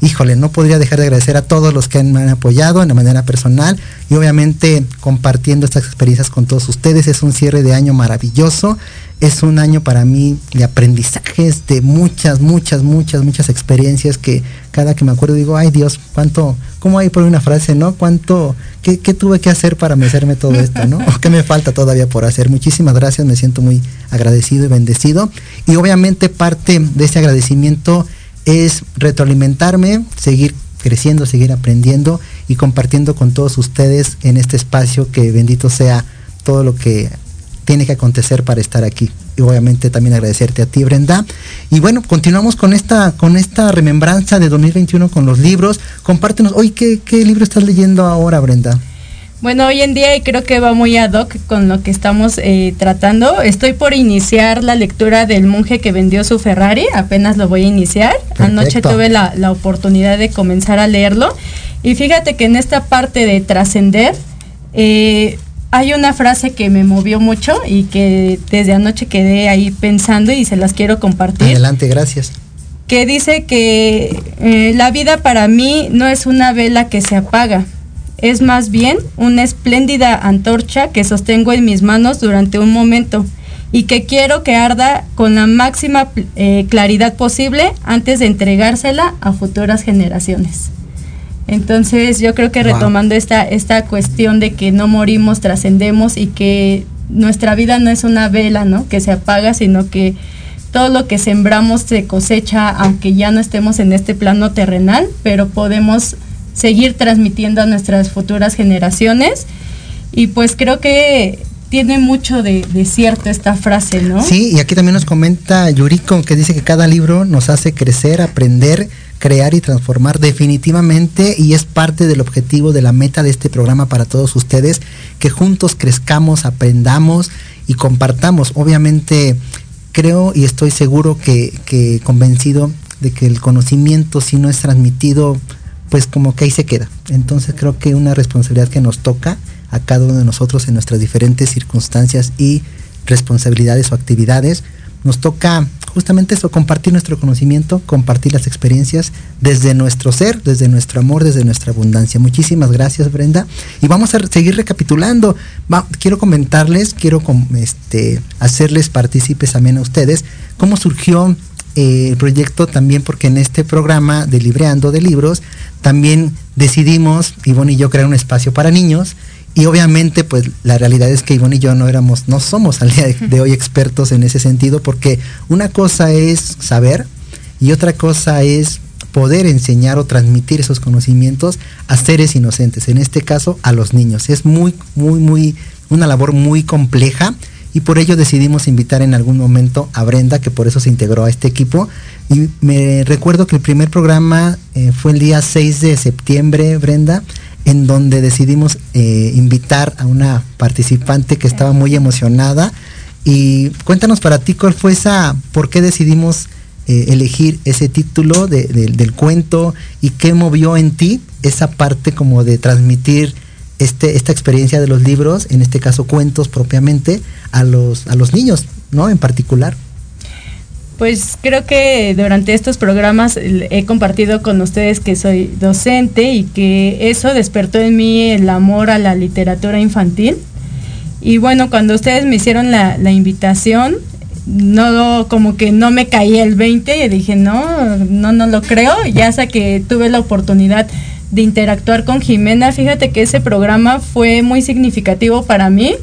híjole, no podría dejar de agradecer a todos los que me han apoyado de manera personal y obviamente compartiendo estas experiencias con todos ustedes. Es un cierre de año maravilloso es un año para mí de aprendizajes, de muchas, muchas, muchas, muchas experiencias que cada que me acuerdo digo, ay Dios, cuánto, ¿cómo hay por una frase, no? ¿Cuánto, qué, tuve que hacer para merecerme todo esto, no? <laughs> ¿O qué me falta todavía por hacer? Muchísimas gracias, me siento muy agradecido y bendecido. Y obviamente parte de ese agradecimiento es retroalimentarme, seguir creciendo, seguir aprendiendo y compartiendo con todos ustedes en este espacio que bendito sea todo lo que tiene que acontecer para estar aquí. y obviamente también agradecerte a ti, Brenda. Y bueno, continuamos con esta, con esta remembranza de 2021 con los libros. Compártenos, hoy, ¿qué, qué libro estás leyendo ahora, Brenda? Bueno, hoy en día y creo que va muy ad hoc con lo que estamos eh, tratando. Estoy por iniciar la lectura del monje que vendió su Ferrari, apenas lo voy a iniciar. Anoche tuve la, la, oportunidad de comenzar a leerlo. Y fíjate que en esta parte de trascender, eh, hay una frase que me movió mucho y que desde anoche quedé ahí pensando y se las quiero compartir. Adelante, gracias. Que dice que eh, la vida para mí no es una vela que se apaga es más bien una espléndida antorcha que sostengo en mis manos durante un momento y que quiero que arda con la máxima eh, claridad posible antes de entregársela a futuras generaciones. Entonces yo creo que retomando esta, esta cuestión de que no morimos, trascendemos y que nuestra vida no es una vela, ¿no? Que se apaga, sino que todo lo que sembramos se cosecha, aunque ya no estemos en este plano terrenal, pero podemos seguir transmitiendo a nuestras futuras generaciones. Y pues creo que tiene mucho de, cierto esta frase, ¿no? Sí, y aquí también nos comenta Yuriko que dice que cada libro nos hace crecer, aprender, crear y transformar definitivamente y es parte del objetivo de la meta de este programa para todos ustedes, que juntos crezcamos, aprendamos y compartamos. Obviamente creo y estoy seguro que, que convencido de que el conocimiento si no es transmitido pues como que ahí se queda. Entonces creo que una responsabilidad que nos toca a cada uno de nosotros en nuestras diferentes circunstancias y responsabilidades o actividades, nos toca justamente eso, compartir nuestro conocimiento, compartir las experiencias desde nuestro ser, desde nuestro amor, desde nuestra abundancia. Muchísimas gracias Brenda. Y vamos a seguir recapitulando. quiero comentarles, quiero este, hacerles partícipes también a ustedes cómo surgió eh, el proyecto también porque en este programa de Libreando de Libros también decidimos, Ivonne y yo, crear un espacio para niños. Y obviamente, pues la realidad es que Ivonne y yo no éramos, no somos al día de hoy expertos en ese sentido, porque una cosa es saber y otra cosa es poder enseñar o transmitir esos conocimientos a seres inocentes, en este caso a los niños. Es muy, muy, muy, una labor muy compleja y por ello decidimos invitar en algún momento a Brenda, que por eso se integró a este equipo. Y me recuerdo que el primer programa eh, fue el día 6 de septiembre, Brenda, en donde decidimos eh, invitar a una participante que estaba muy emocionada. Y cuéntanos para ti cuál fue esa, por qué decidimos eh, elegir ese título del cuento y qué movió en ti esa parte como de transmitir este, esta experiencia de los libros, en este caso cuentos propiamente, a los, a los niños, ¿no? En particular. Pues creo que durante estos programas he compartido con ustedes que soy docente y que eso despertó en mí el amor a la literatura infantil. Y bueno, cuando ustedes me hicieron la, la invitación, no como que no me caí el 20 y dije, no, no, no lo creo. Ya hasta que tuve la oportunidad de interactuar con Jimena. Fíjate que ese programa fue muy significativo para mí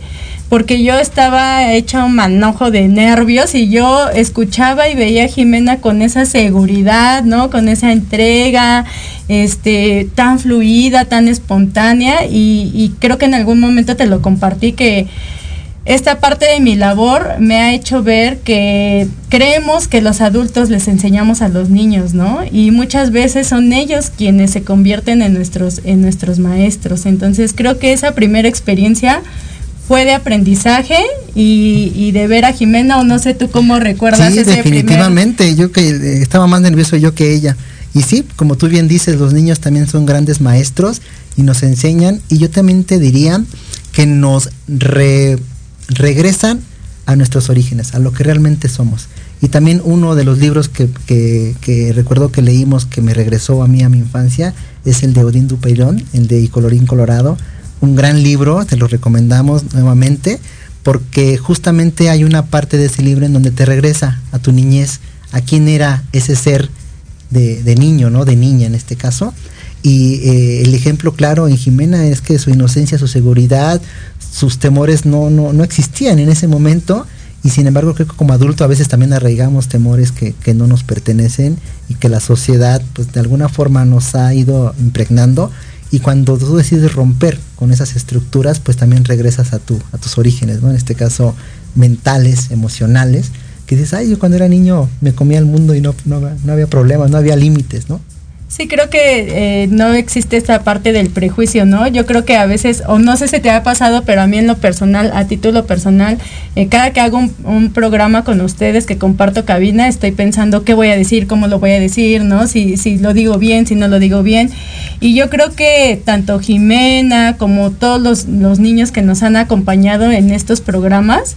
porque yo estaba hecha un manojo de nervios y yo escuchaba y veía a Jimena con esa seguridad, ¿no? Con esa entrega, este, tan fluida, tan espontánea y, y creo que en algún momento te lo compartí que esta parte de mi labor me ha hecho ver que creemos que los adultos les enseñamos a los niños, ¿no? Y muchas veces son ellos quienes se convierten en nuestros, en nuestros maestros. Entonces creo que esa primera experiencia fue de aprendizaje y, de ver a Jimena, o no sé tú cómo recuerdas sí, definitivamente, yo que eh, estaba más nervioso yo que ella. Y sí, como tú bien dices, los niños también son grandes maestros y nos enseñan. Y yo también te diría que nos re regresan a nuestros orígenes, a lo que realmente somos. Y también uno de los libros que, recuerdo que leímos que me regresó a mí a mi infancia es el de Odín Dupeirón, el de Colorín Colorado. Un gran libro, te lo recomendamos nuevamente, porque justamente hay una parte de ese libro en donde te regresa a tu niñez, a quién era ese ser de, de niño, ¿no? De niña en este caso. Y eh, el ejemplo claro en Jimena es que su inocencia, su seguridad, sus temores no, no, no existían en ese momento. Y sin embargo creo que como adulto a veces también arraigamos temores que, que, no nos pertenecen y que la sociedad pues de alguna forma nos ha ido impregnando. Y cuando tú decides romper con esas estructuras, pues también regresas a, tu, a tus orígenes, ¿no? En este caso mentales, emocionales, que dices, ay, yo cuando era niño me comía el mundo y no, no, no había problemas, no había límites, ¿no? Sí, creo que eh, no existe esta parte del prejuicio, ¿no? Yo creo que a veces, o no sé si te ha pasado, pero a mí en lo personal, a título personal, eh, cada que hago un, programa con ustedes que comparto cabina, estoy pensando qué voy a decir, cómo lo voy a decir, ¿no? Si, si lo digo bien, si no lo digo bien. Y yo creo que tanto Jimena como todos los, los niños que nos han acompañado en estos programas,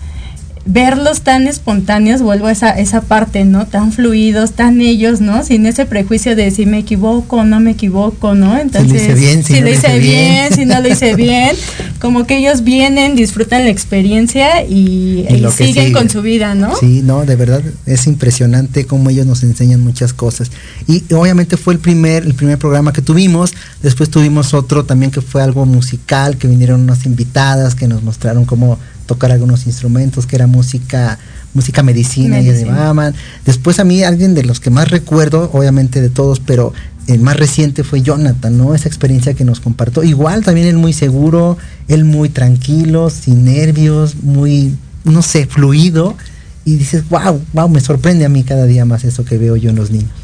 verlos tan espontáneos, vuelvo a esa, esa parte, ¿no? Tan fluidos, tan ellos, ¿no? Sin ese prejuicio de si me equivoco no me equivoco, ¿no? Entonces, si lo hice bien, si, no lo hice bien, si no lo hice bien, como que ellos vienen, disfrutan la experiencia y, siguen con su vida, ¿no? Sí, no, de verdad es impresionante cómo ellos nos enseñan muchas cosas. Y obviamente fue el primer, el primer programa que tuvimos, después tuvimos otro también que fue algo musical, que vinieron unas invitadas que nos mostraron cómo tocar algunos instrumentos, que era música, música medicina, y llevaban. Después a mí alguien de los que más recuerdo, obviamente de todos, pero el más reciente fue Jonathan, ¿no? Esa experiencia que nos compartió. Igual también él muy seguro, él muy tranquilo, sin nervios, muy, no sé, fluido. Y dices, wow, wow, me sorprende a mí cada día más eso que veo yo en los niños.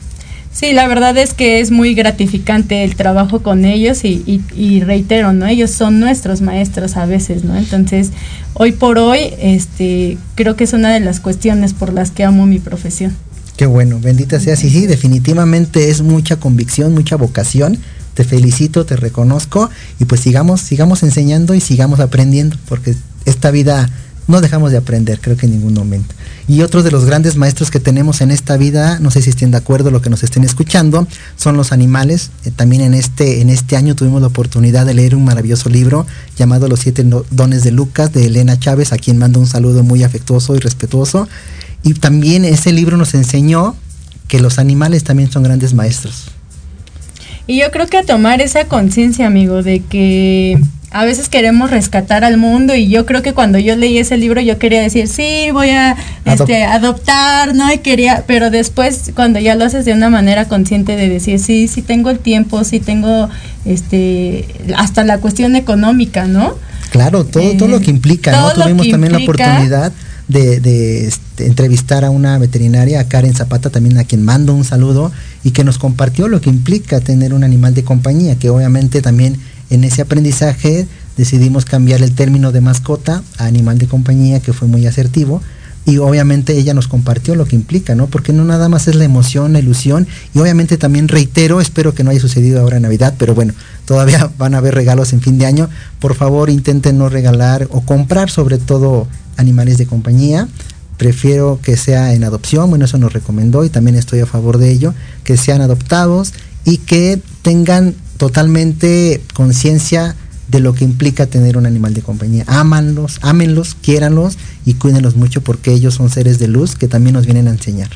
Sí, la verdad es que es muy gratificante el trabajo con ellos y, reitero, ¿no? Ellos son nuestros maestros a veces, ¿no? Entonces, hoy por hoy, este, creo que es una de las cuestiones por las que amo mi profesión. Qué bueno, bendita sea. Sí, sí, definitivamente es mucha convicción, mucha vocación. Te felicito, te reconozco y pues sigamos, sigamos enseñando y sigamos aprendiendo, porque esta vida no dejamos de aprender, creo que en ningún momento. Y otro de los grandes maestros que tenemos en esta vida, no sé si estén de acuerdo lo que nos estén escuchando, son los animales. Eh, también en este, en este año tuvimos la oportunidad de leer un maravilloso libro llamado Los siete dones de Lucas de Elena Chávez, a quien mando un saludo muy afectuoso y respetuoso. Y también ese libro nos enseñó que los animales también son grandes maestros. Y yo creo que a tomar esa conciencia, amigo, de que a veces queremos rescatar al mundo y yo creo que cuando yo leí ese libro yo quería decir, sí, voy a este, adoptar, ¿no? Y quería, pero después cuando ya lo haces de una manera consciente de decir, sí, sí tengo el tiempo, sí tengo este, hasta la cuestión económica, ¿no? Claro, todo, todo lo que implica, ¿no? Tuvimos también la oportunidad de, de este, entrevistar a una veterinaria, a Karen Zapata, también a quien mando un saludo, y que nos compartió lo que implica tener un animal de compañía, que obviamente también en ese aprendizaje decidimos cambiar el término de mascota a animal de compañía, que fue muy asertivo. Y obviamente ella nos compartió lo que implica, ¿no? Porque no nada más es la emoción, la ilusión. Y obviamente también reitero, espero que no haya sucedido ahora en Navidad, pero bueno, todavía <laughs> van a haber regalos en fin de año. Por favor, intenten no regalar o comprar sobre todo animales de compañía. Prefiero que sea en adopción, bueno, eso nos recomendó y también estoy a favor de ello, que sean adoptados y que tengan totalmente conciencia de lo que implica tener un animal de compañía. Ámanlos, ámenlos, quiéranlos y cuídenlos mucho porque ellos son seres de luz que también nos vienen a enseñar.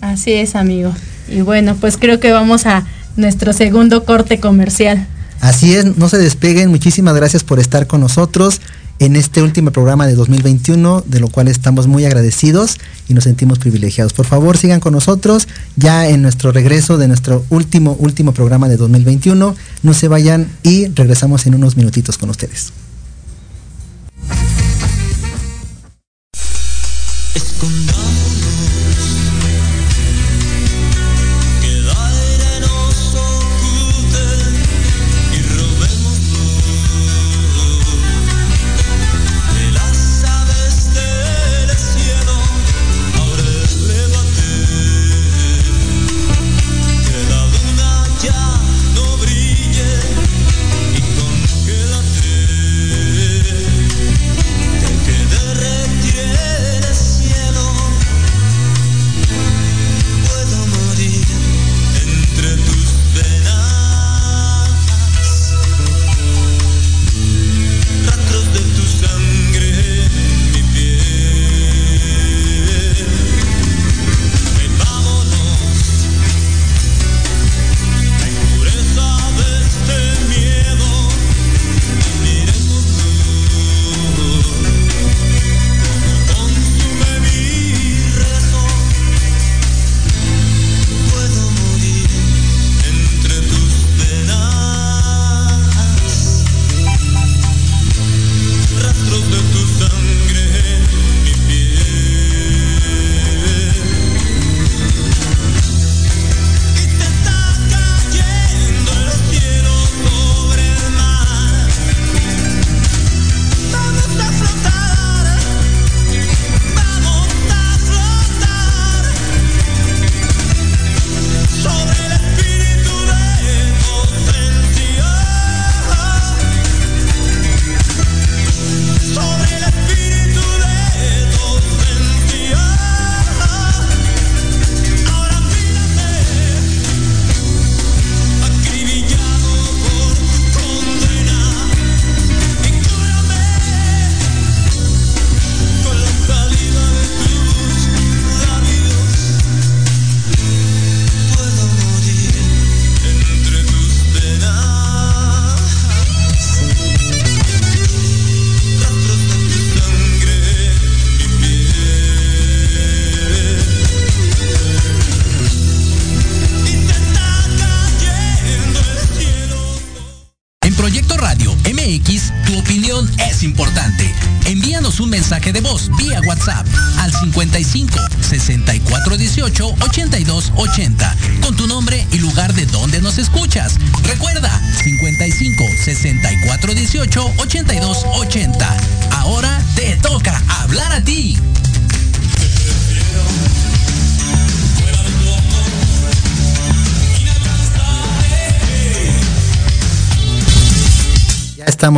Así es, amigo. Y bueno, pues creo que vamos a nuestro segundo corte comercial. Así es, no se despeguen. Muchísimas gracias por estar con nosotros en este último programa de 2021, de lo cual estamos muy agradecidos y nos sentimos privilegiados. Por favor, sigan con nosotros ya en nuestro regreso de nuestro último, último programa de 2021. No se vayan y regresamos en unos minutitos con ustedes.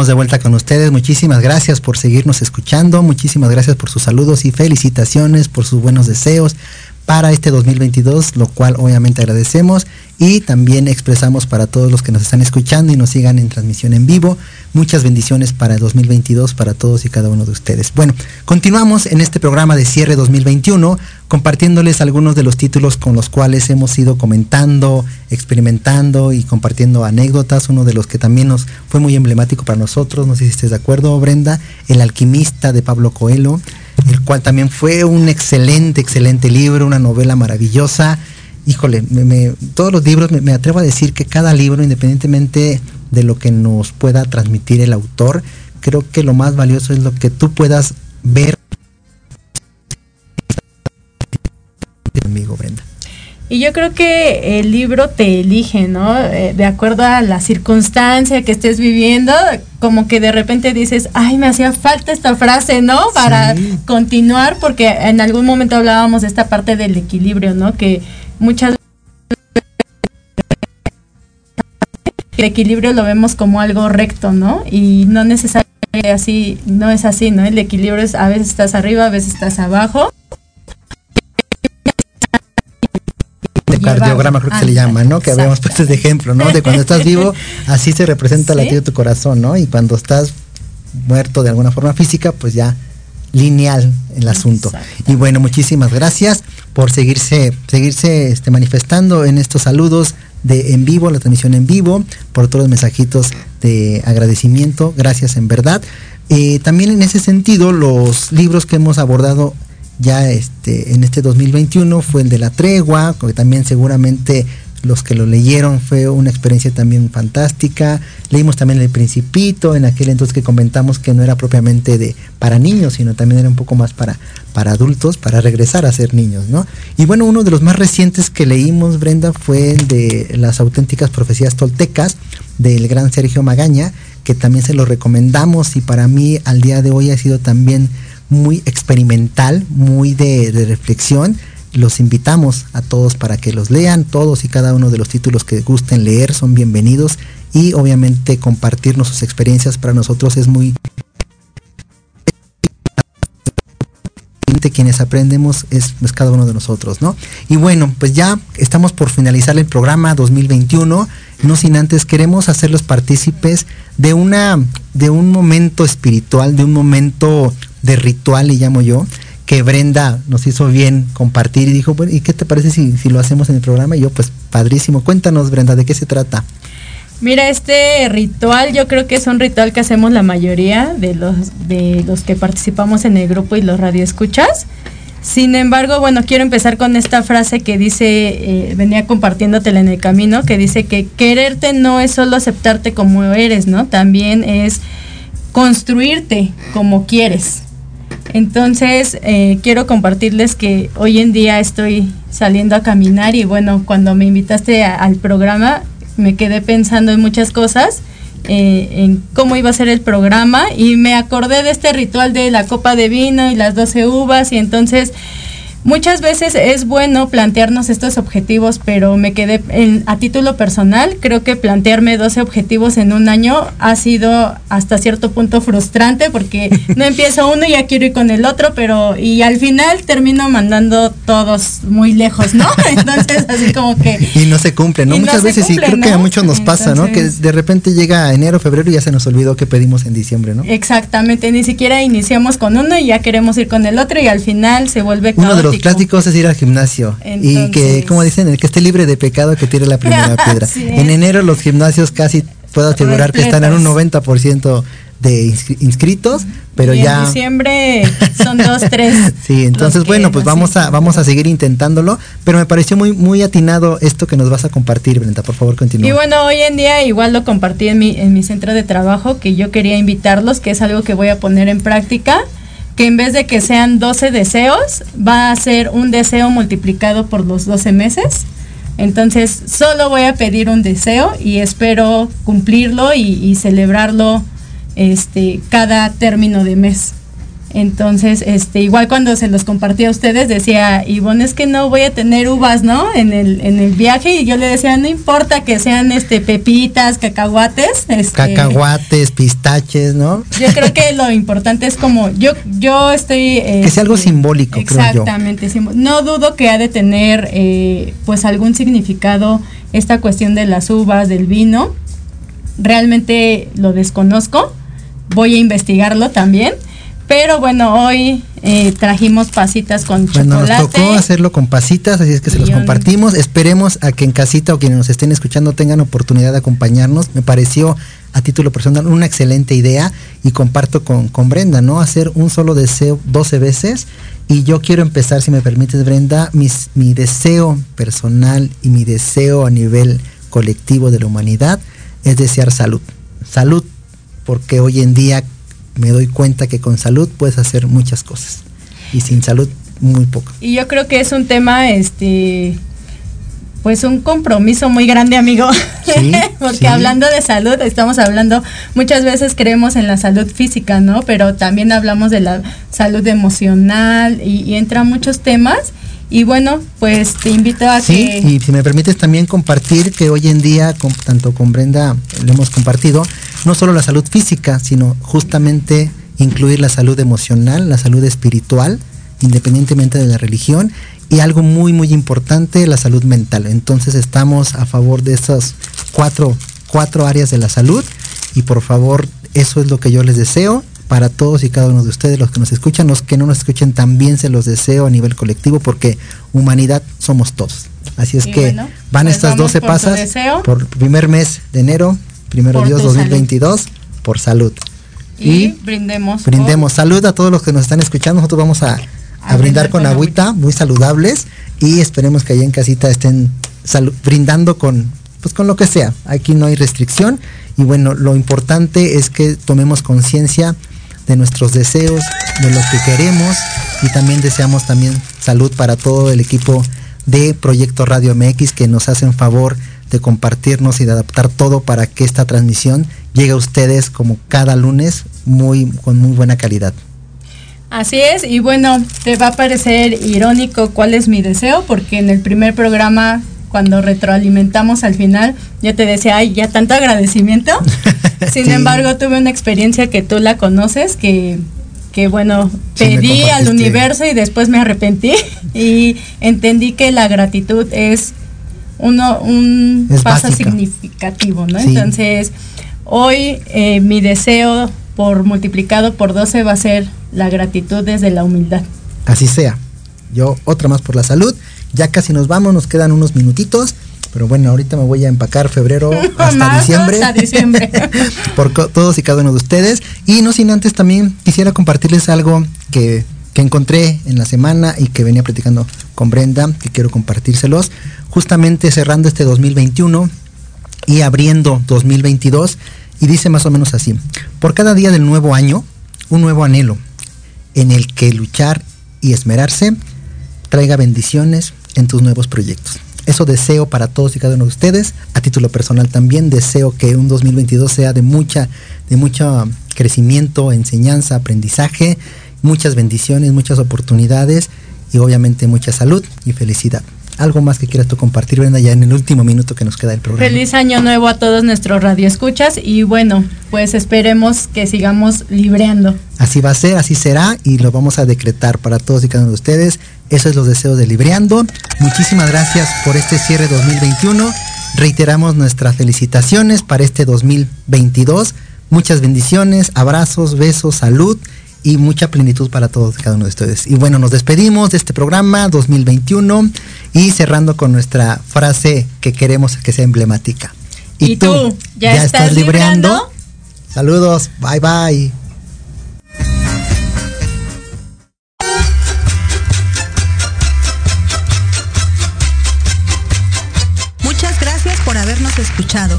De vuelta con ustedes. Muchísimas gracias por seguirnos escuchando. Muchísimas gracias por sus saludos y felicitaciones, por sus buenos deseos para este 2022, lo cual obviamente agradecemos y también expresamos para todos los que nos están escuchando y nos sigan en transmisión en vivo. Muchas bendiciones para el 2022 para todos y cada uno de ustedes. Bueno, continuamos en este programa de cierre 2021 compartiéndoles algunos de los títulos con los cuales hemos ido comentando, experimentando y compartiendo anécdotas. Uno de los que también nos fue muy emblemático para nosotros, no sé si estés de acuerdo, Brenda, El alquimista de Pablo Coelho el cual también fue un excelente, excelente libro, una novela maravillosa. Híjole, todos los libros, me, atrevo a decir que cada libro, independientemente de lo que nos pueda transmitir el autor, creo que lo más valioso es lo que tú puedas ver. Y yo creo que el libro te elige, ¿no? Eh, de acuerdo a la circunstancia que estés viviendo, como que de repente dices, ay, me hacía falta esta frase, ¿no? Para continuar, porque en algún momento hablábamos de esta parte del equilibrio, ¿no? Que muchas el equilibrio lo vemos como algo recto, ¿no? Y no necesariamente así, no es así, ¿no? El equilibrio es a veces estás arriba, a veces estás abajo. Cardiograma creo que se le llama, ¿no? Que habíamos puesto de ejemplo, ¿no? De cuando estás vivo, así se representa la <laughs> latido de tu corazón, ¿no? Y cuando estás muerto de alguna forma física, pues ya lineal el asunto. Y bueno, muchísimas gracias por seguirse, seguirse este, manifestando en estos saludos de en vivo, la transmisión en vivo, por todos los mensajitos de agradecimiento, gracias en verdad. Eh, también en ese sentido, los libros que hemos abordado ya este, en este 2021 fue el de la tregua, que también seguramente los que lo leyeron fue una experiencia también fantástica. Leímos también El Principito, en aquel entonces que comentamos que no era propiamente de para niños, sino también era un poco más para, para adultos, para regresar a ser niños, ¿no? Y bueno, uno de los más recientes que leímos, Brenda, fue el de las auténticas profecías toltecas del gran Sergio Magaña, que también se lo recomendamos y para mí al día de hoy ha sido también muy experimental, muy de, reflexión. Los invitamos a todos para que los lean, todos y cada uno de los títulos que gusten leer son bienvenidos y obviamente compartirnos sus experiencias para nosotros es muy quienes aprendemos es, es, cada uno de nosotros, ¿no? Y bueno, pues ya estamos por finalizar el programa 2021, no sin antes queremos hacerlos partícipes de una de un momento espiritual, de un momento de ritual, le llamo yo, que Brenda nos hizo bien compartir y dijo, bueno, ¿y qué te parece si, si lo hacemos en el programa? Y yo, pues padrísimo. Cuéntanos, Brenda, ¿de qué se trata? Mira, este ritual yo creo que es un ritual que hacemos la mayoría de los, de los que participamos en el grupo y los radioescuchas. Sin embargo, bueno, quiero empezar con esta frase que dice, eh, venía compartiéndotela en el camino, que dice que quererte no es solo aceptarte como eres, ¿no? También es construirte como quieres. Entonces, eh, quiero compartirles que hoy en día estoy saliendo a caminar y bueno, cuando me invitaste al programa, me quedé pensando en muchas cosas, eh, en cómo iba a ser el programa y me acordé de este ritual de la copa de vino y las 12 uvas y entonces Muchas veces es bueno plantearnos estos objetivos, pero me quedé a título personal, creo que plantearme 12 objetivos en un año ha sido hasta cierto punto frustrante porque <laughs> no empiezo uno y ya quiero ir con el otro, pero y al final termino mandando todos muy lejos, ¿no? <laughs> Entonces así como que... Y no se cumple, ¿no? Muchas veces y creo que a muchos nos pasa, ¿no? Que de repente llega enero, febrero y ya se nos olvidó que pedimos en diciembre, ¿no? Exactamente, ni siquiera iniciamos con uno y ya queremos ir con el otro y al final se vuelve caótico clásicos es ir al gimnasio y que, como dicen, el que esté libre de pecado que tire la primera <laughs> piedra. En enero los gimnasios casi puedo asegurar que están en un 90% de inscritos, pero ya en diciembre son dos, <laughs> tres. sí, entonces bueno, pues vamos a vamos a seguir intentándolo, pero me pareció muy muy atinado esto que nos vas a compartir, Brenda, por favor, continúa. Y bueno, hoy en día igual lo compartí en mi en mi centro de trabajo que yo quería invitarlos, que es algo que voy a poner en práctica que en vez de que sean 12 deseos, va a ser un deseo multiplicado por los 12 meses. Entonces, solo voy a pedir un deseo y espero cumplirlo y, y celebrarlo este, cada término de mes. Entonces, este, igual cuando se los compartí a ustedes, decía, Ivonne, es que no voy a tener uvas, ¿no? En el, en el viaje, y yo le decía, no importa que sean este pepitas, cacahuates. Este, Cacahuates, pistaches, ¿no? Yo creo que lo importante es como, yo, yo estoy. que sea algo este, simbólico, Exactamente. Creo yo. No dudo que ha de tener eh, pues algún significado esta cuestión de las uvas, del vino. Realmente lo desconozco. Voy a investigarlo también pero bueno, hoy eh, trajimos pasitas con bueno, chocolate. Nos tocó hacerlo con pasitas, así es que se los compartimos. Esperemos a que en casita o quienes nos estén escuchando tengan oportunidad de acompañarnos. Me pareció a título personal una excelente idea y comparto con, con Brenda, ¿no? Hacer un solo deseo 12 veces. Y yo quiero empezar, si me permites, Brenda, mis, mi deseo personal y mi deseo a nivel colectivo de la humanidad es desear salud. Salud, porque hoy en día me doy cuenta que con salud puedes hacer muchas cosas y sin salud muy poco. Y yo creo que es un tema, este, pues un compromiso muy grande, amigo. <laughs> Porque hablando de salud, estamos hablando, muchas veces creemos en la salud física, ¿no? Pero también hablamos de la salud emocional y, y entra muchos temas. Y bueno, pues te invito a sí, que... y si me permites también compartir que hoy en día, tanto con Brenda lo hemos compartido, no solo la salud física, sino justamente incluir la salud emocional, la salud espiritual, independientemente de la religión, y algo muy, muy importante, la salud mental. Entonces estamos a favor de esas cuatro, cuatro áreas de la salud y por favor, eso es lo que yo les deseo para todos y cada uno de ustedes, los que nos escuchan, los que no nos escuchen, también se los deseo a nivel colectivo porque humanidad somos todos. Así es que van pues estas 12 pasas por primer mes de enero, primero Dios 2022, por salud. Y, brindemos. Brindemos salud a todos los que nos están escuchando. Nosotros vamos a, brindar con, agüita, muy saludables y esperemos que allá en casita estén brindando con pues con lo que sea. Aquí no hay restricción y bueno, lo importante es que tomemos conciencia de nuestros deseos, de lo que queremos y también deseamos también salud para todo el equipo de Proyecto Radio MX que nos hacen favor de compartirnos y de adaptar todo para que esta transmisión llegue a ustedes como cada lunes muy con muy buena calidad. Así es, y bueno, te va a parecer irónico cuál es mi deseo, porque en el primer programa, cuando retroalimentamos al final, yo te decía, ay, ya tanto agradecimiento. <laughs> Sin embargo, tuve una experiencia que tú la conoces, que, que bueno, pedí al universo y después me arrepentí <laughs> y entendí que la gratitud es uno, un paso significativo, ¿no? Entonces, hoy eh, mi deseo por multiplicado por 12 va a ser la gratitud desde la humildad. Así sea. Yo otra más por la salud. Ya casi nos vamos, nos quedan unos minutitos. Pero bueno, ahorita me voy a empacar febrero <laughs> hasta diciembre. Hasta diciembre. <laughs> por todos y cada uno de ustedes. Y no sin antes también quisiera compartirles algo que, que encontré en la semana y que venía platicando con Brenda, que quiero compartírselos justamente cerrando este 2021 y abriendo 2022 y dice más o menos así, por cada día del nuevo año, un nuevo anhelo en el que luchar y esmerarse traiga bendiciones en tus nuevos proyectos. Eso deseo para todos y cada uno de ustedes. A título personal también deseo que un 2022 sea de mucha, de mucho crecimiento, enseñanza, aprendizaje, muchas bendiciones, muchas oportunidades y obviamente mucha salud y felicidad. Algo más que quieras tú compartir, Brenda, ya en el último minuto que nos queda del programa. Feliz año nuevo a todos nuestros radioescuchas y bueno, pues esperemos que sigamos libreando. Así va a ser, así será y lo vamos a decretar para todos y cada uno de ustedes. Eso es los deseos de Libreando. Muchísimas gracias por este cierre 2021. Reiteramos nuestras felicitaciones para este 2022. Muchas bendiciones, abrazos, besos, salud y mucha plenitud para todos cada uno de ustedes. Y bueno, nos despedimos de este programa 2021 y cerrando con nuestra frase que queremos que sea emblemática. ¿Y, tú, ¿Ya, estás, libreando? Saludos, bye bye. Muchas gracias por habernos escuchado.